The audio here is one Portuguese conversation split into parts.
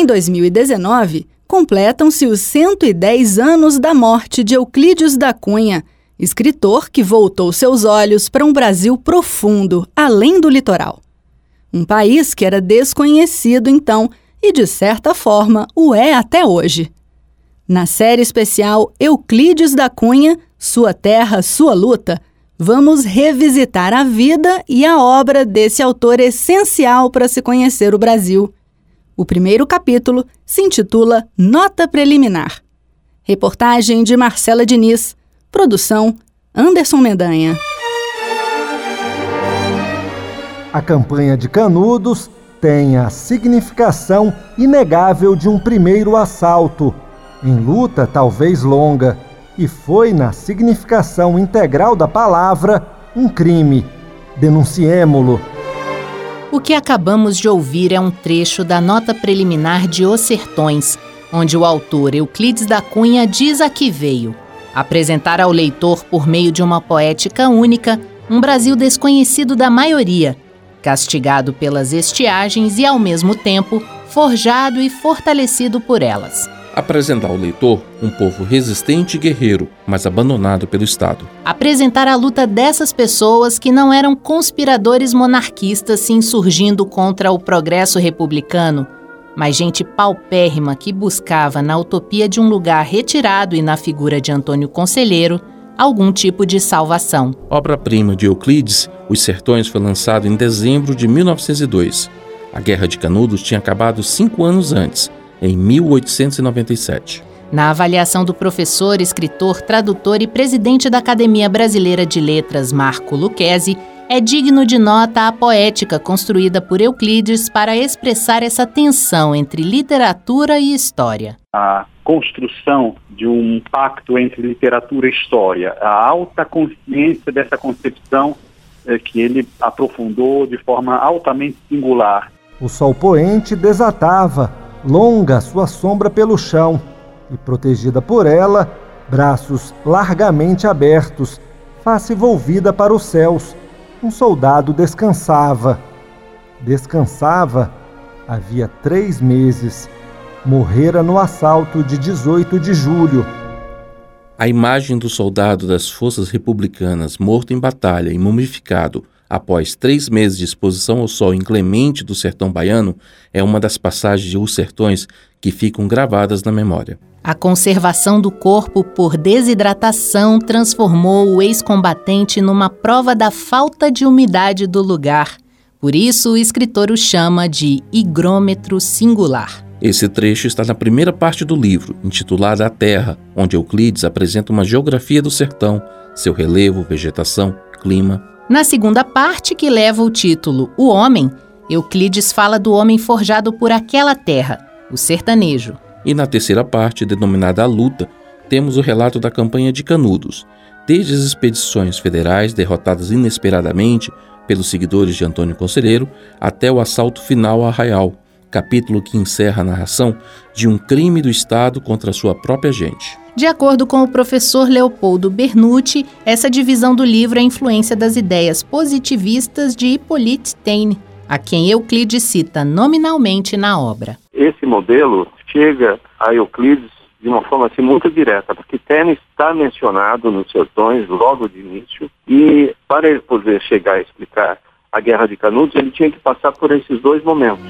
Em 2019, completam-se os 110 anos da morte de Euclides da Cunha, escritor que voltou seus olhos para um Brasil profundo, além do litoral. Um país que era desconhecido então e, de certa forma, o é até hoje. Na série especial Euclides da Cunha, Sua Terra, Sua Luta, vamos revisitar a vida e a obra desse autor essencial para se conhecer o Brasil. O primeiro capítulo se intitula Nota Preliminar. Reportagem de Marcela Diniz. Produção Anderson Mendanha. A campanha de Canudos tem a significação inegável de um primeiro assalto, em luta talvez longa, e foi na significação integral da palavra um crime. Denunciemo-lo. O que acabamos de ouvir é um trecho da nota preliminar de Os Sertões, onde o autor Euclides da Cunha diz a que veio apresentar ao leitor, por meio de uma poética única, um Brasil desconhecido da maioria, castigado pelas estiagens e, ao mesmo tempo, forjado e fortalecido por elas. Apresentar ao leitor um povo resistente e guerreiro, mas abandonado pelo Estado. Apresentar a luta dessas pessoas que não eram conspiradores monarquistas se insurgindo contra o progresso republicano, mas gente paupérrima que buscava na utopia de um lugar retirado e na figura de Antônio Conselheiro algum tipo de salvação. Obra-prima de Euclides, Os Sertões foi lançado em dezembro de 1902. A Guerra de Canudos tinha acabado cinco anos antes, em 1897. Na avaliação do professor, escritor, tradutor e presidente da Academia Brasileira de Letras, Marco Lucchesi, é digno de nota a poética construída por Euclides para expressar essa tensão entre literatura e história. A construção de um pacto entre literatura e história, a alta consciência dessa concepção é, que ele aprofundou de forma altamente singular. O sol poente desatava, longa sua sombra pelo chão, e protegida por ela, braços largamente abertos, face volvida para os céus, um soldado descansava. Descansava havia três meses. Morrera no assalto de 18 de julho. A imagem do soldado das forças republicanas morto em batalha e mumificado após três meses de exposição ao sol inclemente do sertão baiano é uma das passagens de Os Sertões que ficam gravadas na memória. A conservação do corpo por desidratação transformou o ex-combatente numa prova da falta de umidade do lugar. Por isso, o escritor o chama de higrômetro singular. Esse trecho está na primeira parte do livro, intitulada A Terra, onde Euclides apresenta uma geografia do sertão, seu relevo, vegetação, clima. Na segunda parte, que leva o título O Homem, Euclides fala do homem forjado por aquela terra, o sertanejo. E na terceira parte, denominada A Luta, temos o relato da campanha de Canudos, desde as expedições federais derrotadas inesperadamente pelos seguidores de Antônio Conselheiro até o assalto final a Arraial, capítulo que encerra a narração de um crime do Estado contra sua própria gente. De acordo com o professor Leopoldo Bernucci, essa divisão do livro é influência das ideias positivistas de Hippolyte Taine, a quem Euclides cita nominalmente na obra. Esse modelo chega a Euclides de uma forma assim muito direta, porque Tênis está mencionado nos sertões logo de início e para ele poder chegar a explicar a Guerra de Canudos, ele tinha que passar por esses dois momentos.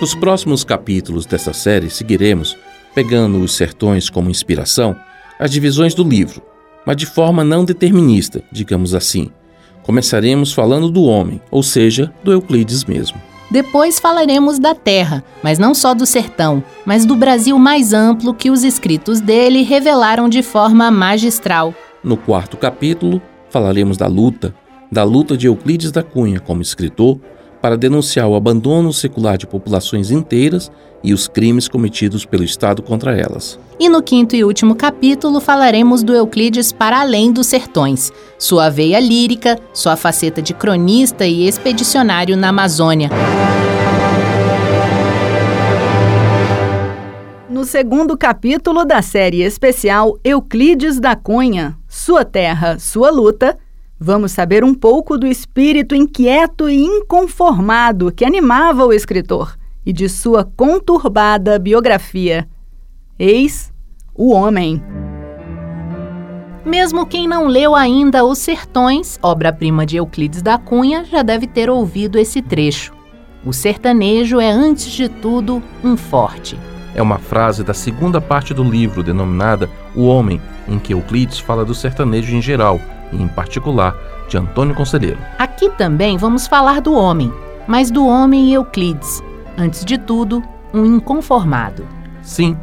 Nos próximos capítulos dessa série seguiremos, pegando os sertões como inspiração, as divisões do livro, mas de forma não determinista, digamos assim. Começaremos falando do homem, ou seja, do Euclides mesmo. Depois falaremos da terra, mas não só do sertão, mas do Brasil mais amplo que os escritos dele revelaram de forma magistral. No quarto capítulo, falaremos da luta, da luta de Euclides da Cunha como escritor para denunciar o abandono secular de populações inteiras e os crimes cometidos pelo Estado contra elas. E no quinto e último capítulo falaremos do Euclides para além dos sertões, sua veia lírica, sua faceta de cronista e expedicionário na Amazônia. No segundo capítulo da série especial Euclides da Cunha, Sua Terra, Sua Luta, vamos saber um pouco do espírito inquieto e inconformado que animava o escritor e de sua conturbada biografia. Eis o Homem. Mesmo quem não leu ainda Os Sertões, obra-prima de Euclides da Cunha, já deve ter ouvido esse trecho. O sertanejo é, antes de tudo, um forte. É uma frase da segunda parte do livro, denominada O Homem, em que Euclides fala do sertanejo em geral e, em particular, de Antônio Conselheiro. Aqui também vamos falar do homem, mas do homem Euclides. Antes de tudo, um inconformado. Sim,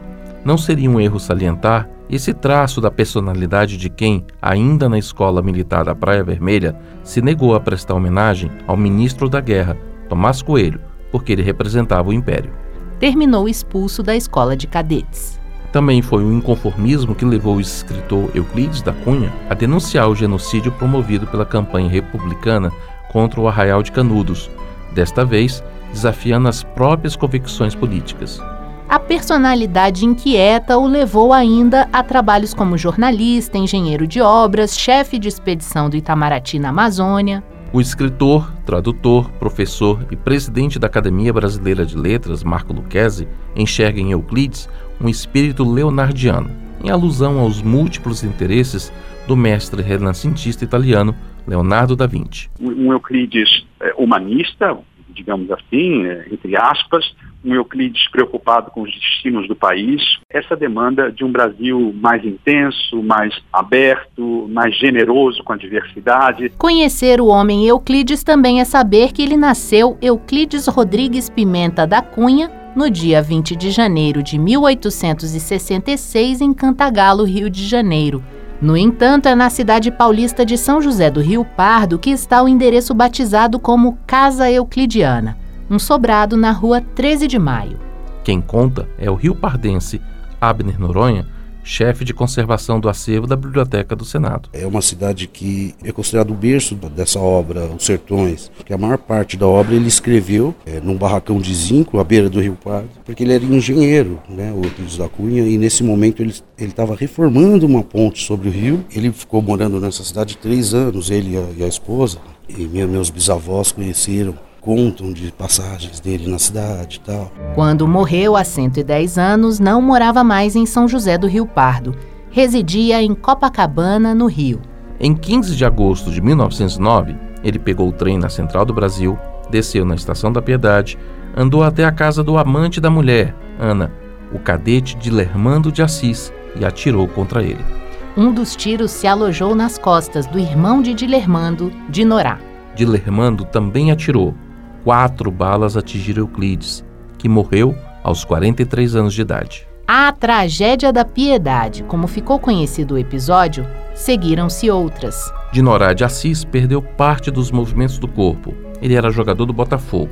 não seria um erro salientar esse traço da personalidade de quem, ainda na escola militar da Praia Vermelha, se negou a prestar homenagem ao ministro da Guerra, Tomás Coelho, porque ele representava o Império. Terminou expulso da escola de cadetes. Também foi o inconformismo que levou o escritor Euclides da Cunha a denunciar o genocídio promovido pela campanha republicana contra o Arraial de Canudos, desta vez desafiando as próprias convicções políticas. A personalidade inquieta o levou ainda a trabalhos como jornalista, engenheiro de obras, chefe de expedição do Itamaraty na Amazônia. O escritor, tradutor, professor e presidente da Academia Brasileira de Letras, Marco Lucchesi, enxerga em Euclides um espírito leonardiano, em alusão aos múltiplos interesses do mestre renascentista italiano Leonardo da Vinci. Um Euclides é, humanista, digamos assim, é, entre aspas, um Euclides preocupado com os destinos do país, essa demanda de um Brasil mais intenso, mais aberto, mais generoso com a diversidade. Conhecer o homem Euclides também é saber que ele nasceu Euclides Rodrigues Pimenta da Cunha no dia 20 de janeiro de 1866 em Cantagalo, Rio de Janeiro. No entanto, é na cidade paulista de São José do Rio Pardo que está o endereço batizado como Casa Euclidiana um sobrado na rua 13 de Maio. Quem conta é o rio pardense Abner Noronha, chefe de conservação do acervo da Biblioteca do Senado. É uma cidade que é considerado o berço dessa obra, Os Sertões, que a maior parte da obra ele escreveu é, num barracão de zinco à beira do Rio Pardo, porque ele era engenheiro, né, o Euclides da Cunha, e nesse momento ele estava reformando uma ponte sobre o rio. Ele ficou morando nessa cidade três anos, ele e a, e a esposa, e meus bisavós conheceram contam de passagens dele na cidade e tal. Quando morreu há 110 anos, não morava mais em São José do Rio Pardo. Residia em Copacabana, no Rio. Em 15 de agosto de 1909, ele pegou o trem na Central do Brasil, desceu na Estação da Piedade, andou até a casa do amante da mulher, Ana, o cadete de Lermando de Assis, e atirou contra ele. Um dos tiros se alojou nas costas do irmão de Dilermando, de Norá. Dilermando também atirou, quatro balas atingiram Euclides, que morreu aos 43 anos de idade. A tragédia da piedade, como ficou conhecido o episódio, seguiram-se outras. Dinorá de Assis perdeu parte dos movimentos do corpo. Ele era jogador do Botafogo.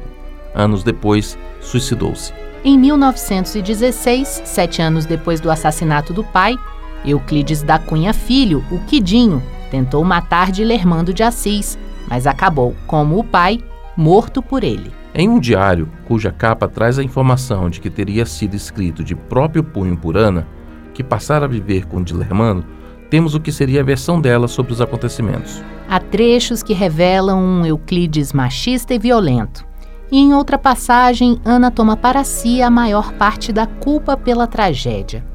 Anos depois, suicidou-se. Em 1916, sete anos depois do assassinato do pai, Euclides da Cunha Filho, o Quidinho, tentou matar Dilermando de Assis, mas acabou, como o pai, morto por ele. Em um diário, cuja capa traz a informação de que teria sido escrito de próprio punho por Ana, que passara a viver com Dilermano, temos o que seria a versão dela sobre os acontecimentos. Há trechos que revelam um Euclides machista e violento. E em outra passagem, Ana toma para si a maior parte da culpa pela tragédia.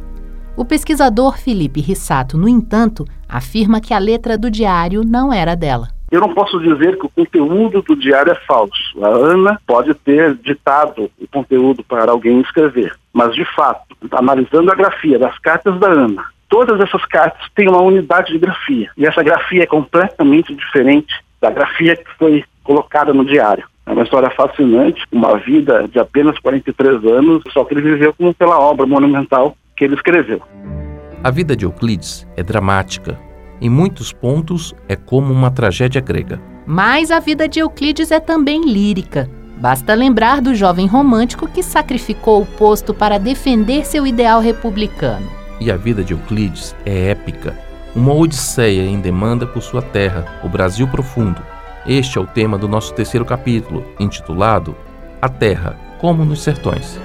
O pesquisador Felipe Rissato, no entanto, afirma que a letra do diário não era dela. Eu não posso dizer que o conteúdo do diário é falso. A Ana pode ter ditado o conteúdo para alguém escrever. Mas, de fato, analisando a grafia das cartas da Ana, todas essas cartas têm uma unidade de grafia. E essa grafia é completamente diferente da grafia que foi colocada no diário. É uma história fascinante, uma vida de apenas 43 anos, só que ele viveu como pela obra monumental que ele escreveu. A vida de Euclides é dramática, em muitos pontos é como uma tragédia grega. Mas a vida de Euclides é também lírica. Basta lembrar do jovem romântico que sacrificou o posto para defender seu ideal republicano. E a vida de Euclides é épica, uma odisseia em demanda por sua terra, o Brasil profundo. Este é o tema do nosso terceiro capítulo, intitulado A Terra, como nos sertões.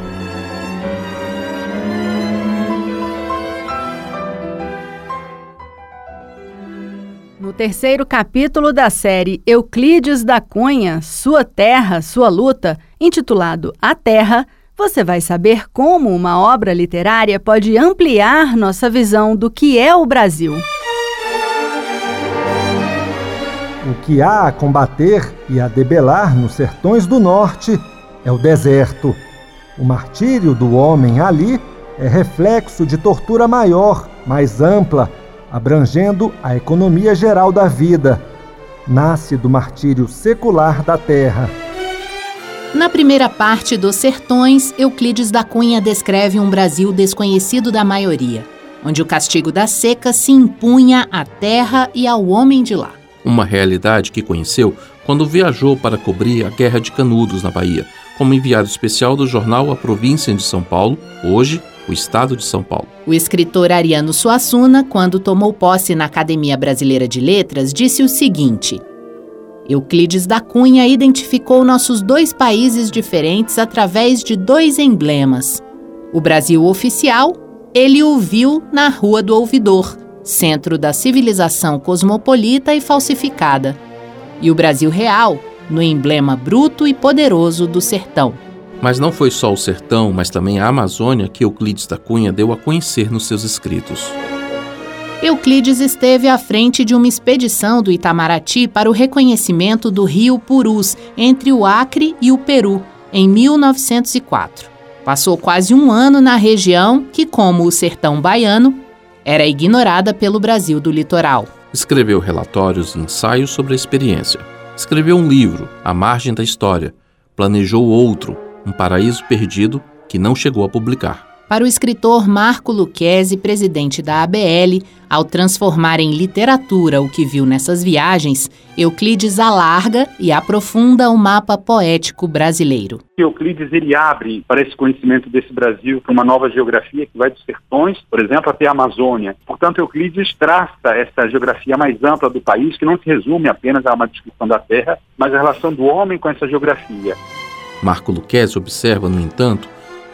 Terceiro capítulo da série Euclides da Cunha, Sua Terra, Sua Luta, intitulado A Terra, você vai saber como uma obra literária pode ampliar nossa visão do que é o Brasil. O que há a combater e a debelar nos sertões do norte é o deserto. O martírio do homem ali é reflexo de tortura maior, mais ampla, abrangendo a economia geral da vida. Nasce do martírio secular da terra. Na primeira parte dos Sertões, Euclides da Cunha descreve um Brasil desconhecido da maioria, onde o castigo da seca se impunha à terra e ao homem de lá. Uma realidade que conheceu quando viajou para cobrir a Guerra de Canudos na Bahia, como enviado especial do jornal A Província de São Paulo, hoje o Estado de São Paulo. O escritor Ariano Suassuna, quando tomou posse na Academia Brasileira de Letras, disse o seguinte: Euclides da Cunha identificou nossos dois países diferentes através de dois emblemas. O Brasil oficial, ele o viu na Rua do Ouvidor, centro da civilização cosmopolita e falsificada. E o Brasil real, no emblema bruto e poderoso do sertão. Mas não foi só o sertão, mas também a Amazônia que Euclides da Cunha deu a conhecer nos seus escritos. Euclides esteve à frente de uma expedição do Itamaraty para o reconhecimento do rio Purus entre o Acre e o Peru, em 1904. Passou quase um ano na região que, como o sertão baiano, era ignorada pelo Brasil do litoral. Escreveu relatórios e ensaios sobre a experiência. Escreveu um livro, A Margem da História. Planejou outro, Um Paraíso Perdido, que não chegou a publicar. Para o escritor Marco Lucchesi, presidente da ABL, ao transformar em literatura o que viu nessas viagens, Euclides alarga e aprofunda o mapa poético brasileiro. Euclides ele abre para esse conhecimento desse Brasil para uma nova geografia que vai dos sertões, por exemplo, até a Amazônia. Portanto, Euclides traça essa geografia mais ampla do país, que não se resume apenas a uma descrição da terra, mas a relação do homem com essa geografia. Marco Lucchesi observa, no entanto,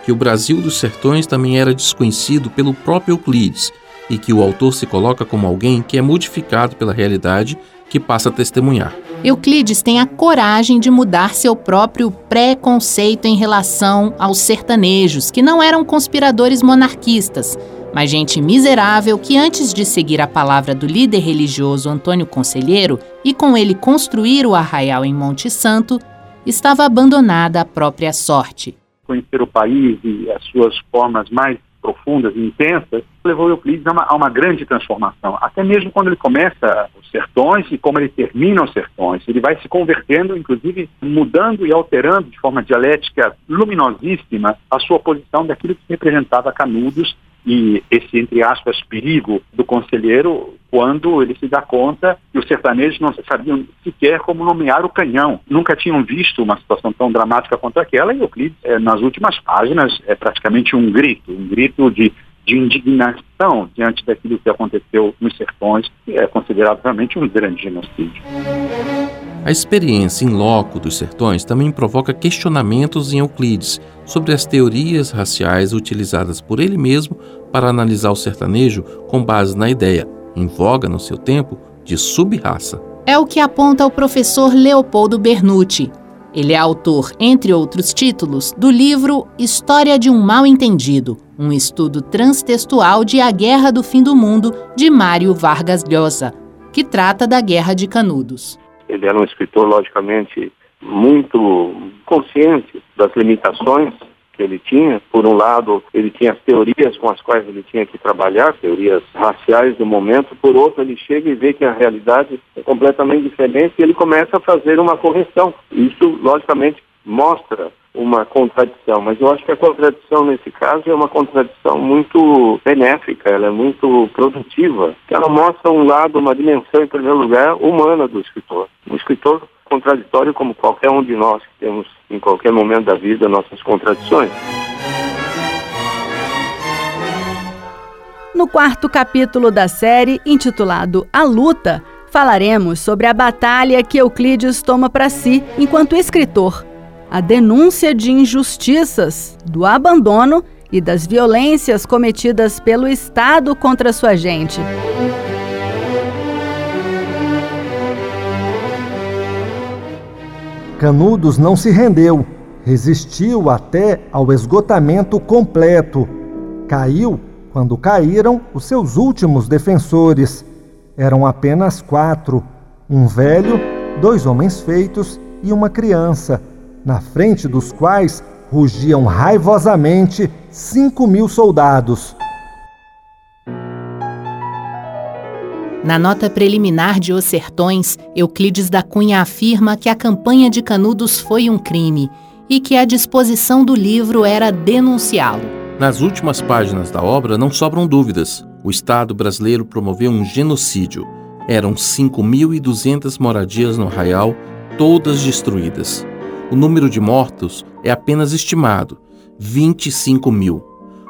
que o Brasil dos sertões também era desconhecido pelo próprio Euclides e que o autor se coloca como alguém que é modificado pela realidade que passa a testemunhar. Euclides tem a coragem de mudar seu próprio preconceito em relação aos sertanejos, que não eram conspiradores monarquistas, mas gente miserável que, antes de seguir a palavra do líder religioso Antônio Conselheiro e com ele construir o arraial em Monte Santo, estava abandonada à própria sorte conhecer o país e as suas formas mais profundas e intensas, levou Euclides a uma, a uma, grande transformação. Até mesmo quando ele começa os sertões e como ele termina os sertões. Ele vai se convertendo, inclusive mudando e alterando de forma dialética luminosíssima a sua posição daquilo que representava Canudos e esse, entre aspas, perigo do conselheiro quando ele se dá conta que os sertanejos não sabiam sequer como nomear o canhão. Nunca tinham visto uma situação tão dramática quanto aquela e Euclides, é, nas últimas páginas, é praticamente um grito, um grito de, de indignação diante daquilo que aconteceu nos sertões, que é considerado realmente um grande genocídio. A experiência em loco dos sertões também provoca questionamentos em Euclides sobre as teorias raciais utilizadas por ele mesmo para analisar o sertanejo com base na ideia, em voga no seu tempo, de subraça. É o que aponta o professor Leopoldo Bernucci. Ele é autor, entre outros títulos, do livro História de um Mal Entendido, um estudo transtextual de A Guerra do Fim do Mundo, de Mário Vargas Llosa, que trata da Guerra de Canudos. Ele era um escritor, logicamente, muito consciente das limitações que ele tinha. Por um lado, ele tinha as teorias com as quais ele tinha que trabalhar, teorias raciais do momento. Por outro, ele chega e vê que a realidade é completamente diferente e ele começa a fazer uma correção. Isso, logicamente, mostra uma contradição, mas eu acho que a contradição nesse caso é uma contradição muito benéfica, ela é muito produtiva, ela mostra um lado, uma dimensão, em primeiro lugar, humana do escritor. Um escritor contraditório como qualquer um de nós que temos em qualquer momento da vida nossas contradições. No quarto capítulo da série, intitulado A Luta, falaremos sobre a batalha que Euclides toma para si enquanto escritor a denúncia de injustiças, do abandono e das violências cometidas pelo Estado contra sua gente. Canudos não se rendeu resistiu até ao esgotamento completo. Caiu quando caíram os seus últimos defensores. Eram apenas quatro: um velho, dois homens feitos e uma criança, na frente dos quais rugiam raivosamente cinco mil soldados. Na nota preliminar de Os Sertões, Euclides da Cunha afirma que a campanha de Canudos foi um crime e que a disposição do livro era denunciá-lo. Nas últimas páginas da obra não sobram dúvidas. O Estado brasileiro promoveu um genocídio. Eram 5.200 moradias no arraial, todas destruídas. O número de mortos é apenas estimado: 25 mil.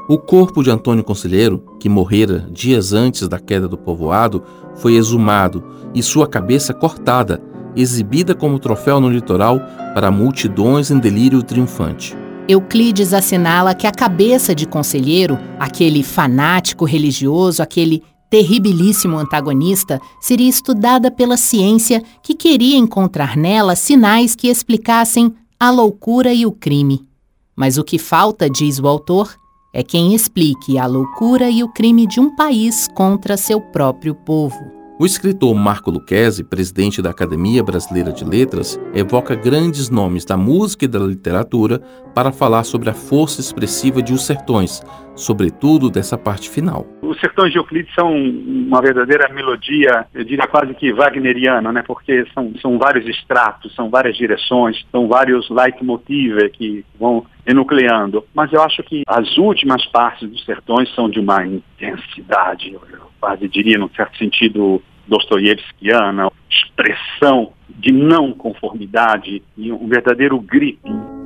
O corpo de Antônio Conselheiro, que morrera dias antes da queda do povoado, foi exumado e sua cabeça cortada, exibida como troféu no litoral para multidões em delírio triunfante. Euclides assinala que a cabeça de Conselheiro, aquele fanático religioso, aquele terribilíssimo antagonista, seria estudada pela ciência que queria encontrar nela sinais que explicassem a loucura e o crime. Mas o que falta, diz o autor, é quem explique a loucura e o crime de um país contra seu próprio povo. O escritor Marco Lucchesi, presidente da Academia Brasileira de Letras, evoca grandes nomes da música e da literatura para falar sobre a força expressiva de Os Sertões, sobretudo dessa parte final. Os Sertões de Euclides são uma verdadeira melodia, eu diria quase que wagneriana, né? porque são, são vários estratos, são várias direções, são vários leitmotiv que vão enucleando. Mas eu acho que as últimas partes dos Sertões são de uma intensidade, eu quase diria, num certo sentido, dostoievskiana, expressão de não conformidade e um verdadeiro grito.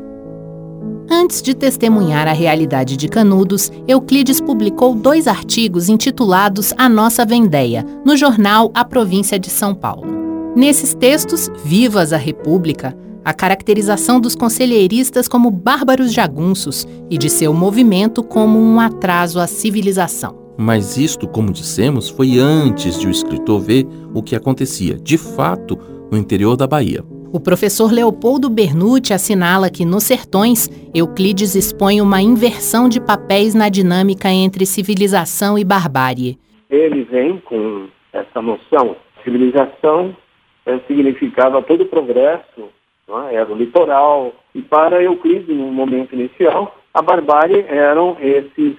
Antes de testemunhar a realidade de Canudos, Euclides publicou dois artigos intitulados A Nossa Vendéia, no jornal A Província de São Paulo. Nesses textos, Vivas a República, a caracterização dos conselheiristas como bárbaros jagunços e de seu movimento como um atraso à civilização. Mas isto, como dissemos, foi antes de o escritor ver o que acontecia, de fato, no interior da Bahia. O professor Leopoldo Bernucci assinala que nos sertões, Euclides expõe uma inversão de papéis na dinâmica entre civilização e barbárie. Ele vem com essa noção. Civilização é, significava todo o progresso, é? era o litoral. E para Euclides, no momento inicial, a barbárie eram esses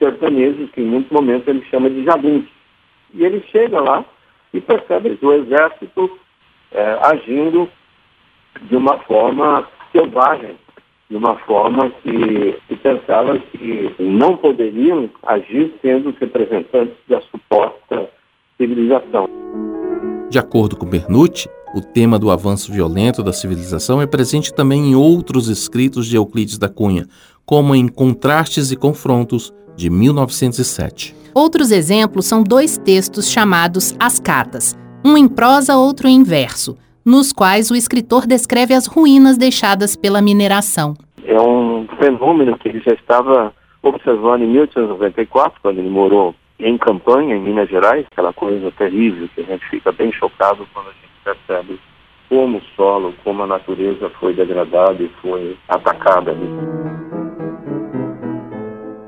sertanejos, que em muitos momentos ele chama de jagunços. E ele chega lá e percebe o exército é, agindo de uma forma selvagem, de uma forma que, que pensava que não poderiam agir sendo os representantes da suposta civilização. De acordo com Bernucci, o tema do avanço violento da civilização é presente também em outros escritos de Euclides da Cunha, como em Contrastes e Confrontos, de 1907. Outros exemplos são dois textos chamados As Catas, um em prosa, outro em verso, nos quais o escritor descreve as ruínas deixadas pela mineração. É um fenômeno que ele já estava observando em 1894, quando ele morou em campanha, em Minas Gerais, aquela coisa terrível que a gente fica bem chocado quando a gente percebe como o solo, como a natureza foi degradada e foi atacada ali.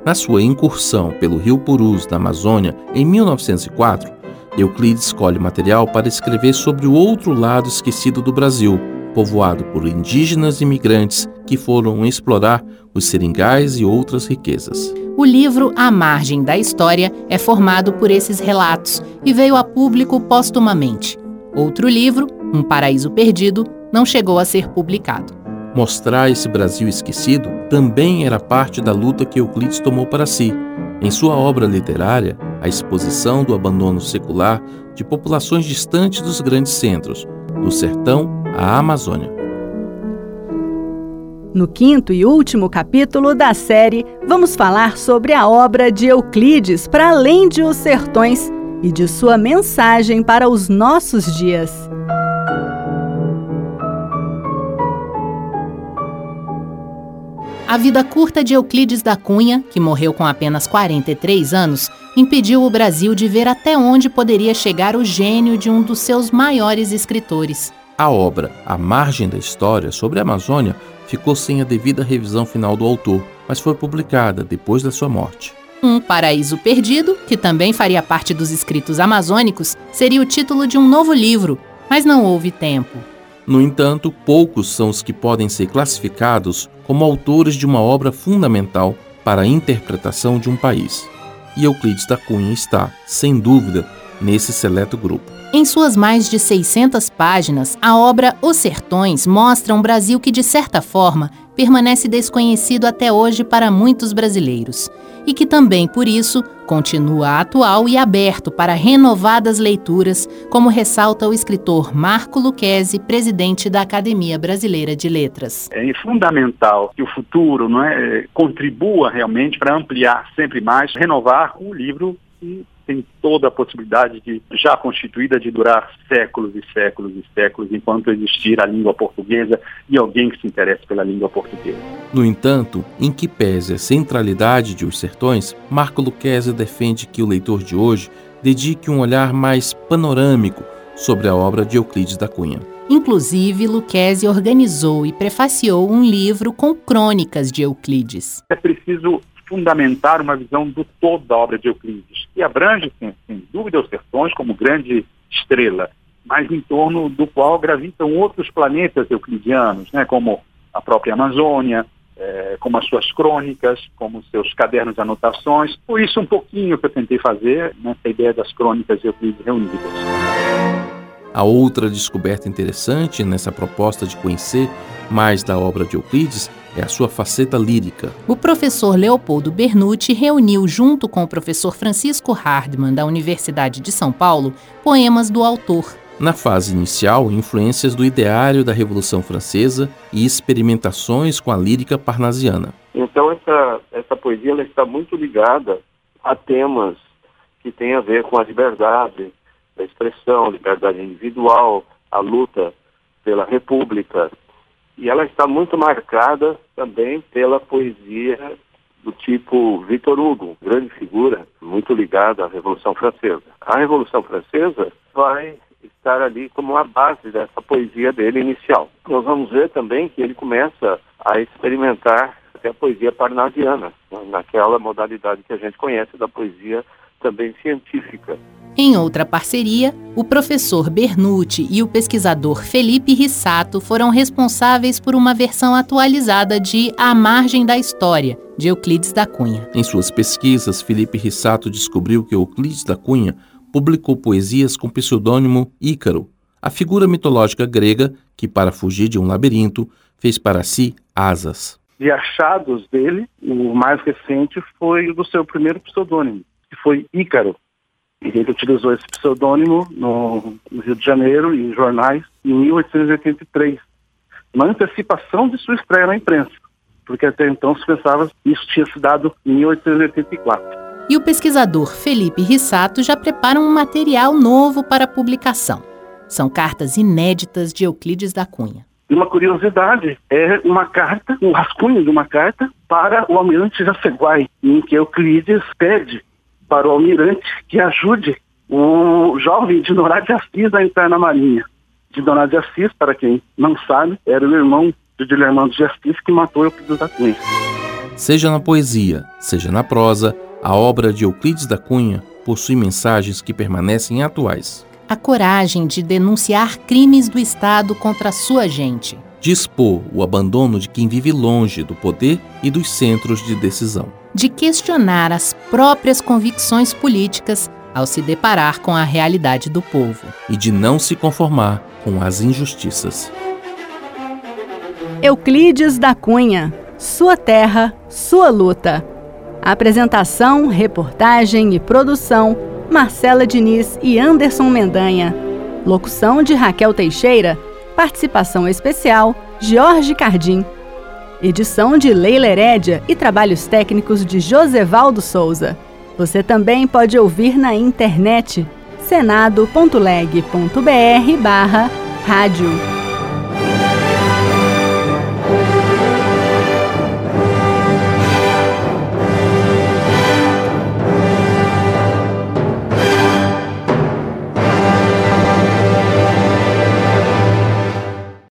Na sua incursão pelo rio Purus, na Amazônia, em 1904, Euclides escolhe material para escrever sobre o outro lado esquecido do Brasil, povoado por indígenas e imigrantes que foram explorar os seringais e outras riquezas. O livro A Margem da História é formado por esses relatos e veio a público póstumamente. Outro livro, Um Paraíso Perdido, não chegou a ser publicado. Mostrar esse Brasil esquecido também era parte da luta que Euclides tomou para si. Em sua obra literária, a exposição do abandono secular de populações distantes dos grandes centros, do sertão à Amazônia. No quinto e último capítulo da série, vamos falar sobre a obra de Euclides para além de Os Sertões e de sua mensagem para os nossos dias. A vida curta de Euclides da Cunha, que morreu com apenas 43 anos, impediu o Brasil de ver até onde poderia chegar o gênio de um dos seus maiores escritores. A obra A Margem da História sobre a Amazônia ficou sem a devida revisão final do autor, mas foi publicada depois da sua morte. Um Paraíso Perdido, que também faria parte dos escritos amazônicos, seria o título de um novo livro, mas não houve tempo. No entanto, poucos são os que podem ser classificados como autores de uma obra fundamental para a interpretação de um país. E Euclides da Cunha está, sem dúvida, nesse seleto grupo. Em suas mais de 600 páginas, a obra Os Sertões mostra um Brasil que, de certa forma, permanece desconhecido até hoje para muitos brasileiros e que também, por isso, continua atual e aberto para renovadas leituras, como ressalta o escritor Marco Luquezzi, presidente da Academia Brasileira de Letras. É fundamental que o futuro não é, contribua realmente para ampliar sempre mais, renovar o livro tem toda a possibilidade de já constituída de durar séculos e séculos e séculos enquanto existir a língua portuguesa e alguém que se interesse pela língua portuguesa. No entanto, em que pese a centralidade de Os Sertões, Marco Lucchese defende que o leitor de hoje dedique um olhar mais panorâmico sobre a obra de Euclides da Cunha. Inclusive, Lucchese organizou e prefaciou um livro com crônicas de Euclides. É preciso fundamentar uma visão do todo da obra de Euclides, que abrange, sem, sem dúvida, os sertões como grande estrela, mas em torno do qual gravitam outros planetas euclidianos, né, como a própria Amazônia, é, como as suas crônicas, como seus cadernos de anotações. Por isso, um pouquinho que eu tentei fazer nessa ideia das crônicas de Euclides reunidas. A outra descoberta interessante nessa proposta de conhecer mais da obra de Euclides é a sua faceta lírica. O professor Leopoldo Bernucci reuniu, junto com o professor Francisco Hardman, da Universidade de São Paulo, poemas do autor. Na fase inicial, influências do ideário da Revolução Francesa e experimentações com a lírica parnasiana. Então, essa, essa poesia ela está muito ligada a temas que têm a ver com a liberdade da expressão, liberdade individual, a luta pela república, e ela está muito marcada também pela poesia do tipo Victor Hugo, grande figura, muito ligada à Revolução Francesa. A Revolução Francesa vai estar ali como a base dessa poesia dele inicial. Nós vamos ver também que ele começa a experimentar até a poesia parnasiana, naquela modalidade que a gente conhece da poesia também científica. Em outra parceria, o professor Bernucci e o pesquisador Felipe Rissato foram responsáveis por uma versão atualizada de A Margem da História, de Euclides da Cunha. Em suas pesquisas, Felipe Rissato descobriu que Euclides da Cunha publicou poesias com pseudônimo Ícaro, a figura mitológica grega que, para fugir de um labirinto, fez para si asas. De achados dele, o mais recente foi o do seu primeiro pseudônimo, que foi Ícaro, e ele utilizou esse pseudônimo no, no, Rio de Janeiro em jornais em 1883, na antecipação de sua estreia na imprensa, porque até então se pensava que isso tinha se dado em 1884. E o pesquisador Felipe Rissato já prepara um material novo para publicação. São cartas inéditas de Euclides da Cunha. Uma curiosidade é uma carta, um rascunho de uma carta para o almirante Jaceguai, em que Euclides pede para o almirante que ajude o jovem de Doná de Assis a entrar na Marinha. De Doná de Assis, para quem não sabe, era o irmão de Guilhermano de Assis que matou Euclides da Cunha. Seja na poesia, seja na prosa, a obra de Euclides da Cunha possui mensagens que permanecem atuais. A coragem de denunciar crimes do Estado contra a sua gente. Dispor o abandono de quem vive longe do poder e dos centros de decisão de questionar as próprias convicções políticas ao se deparar com a realidade do povo. E de não se conformar com as injustiças. Euclides da Cunha, Sua Terra, Sua Luta. Apresentação, reportagem e produção: Marcela Diniz e Anderson Mendanha. Locução de Raquel Teixeira. Participação especial: Jorge Cardim. Edição de Leila Herédia e trabalhos técnicos de Josevaldo Souza. Você também pode ouvir na internet senado.leg.br barra rádio.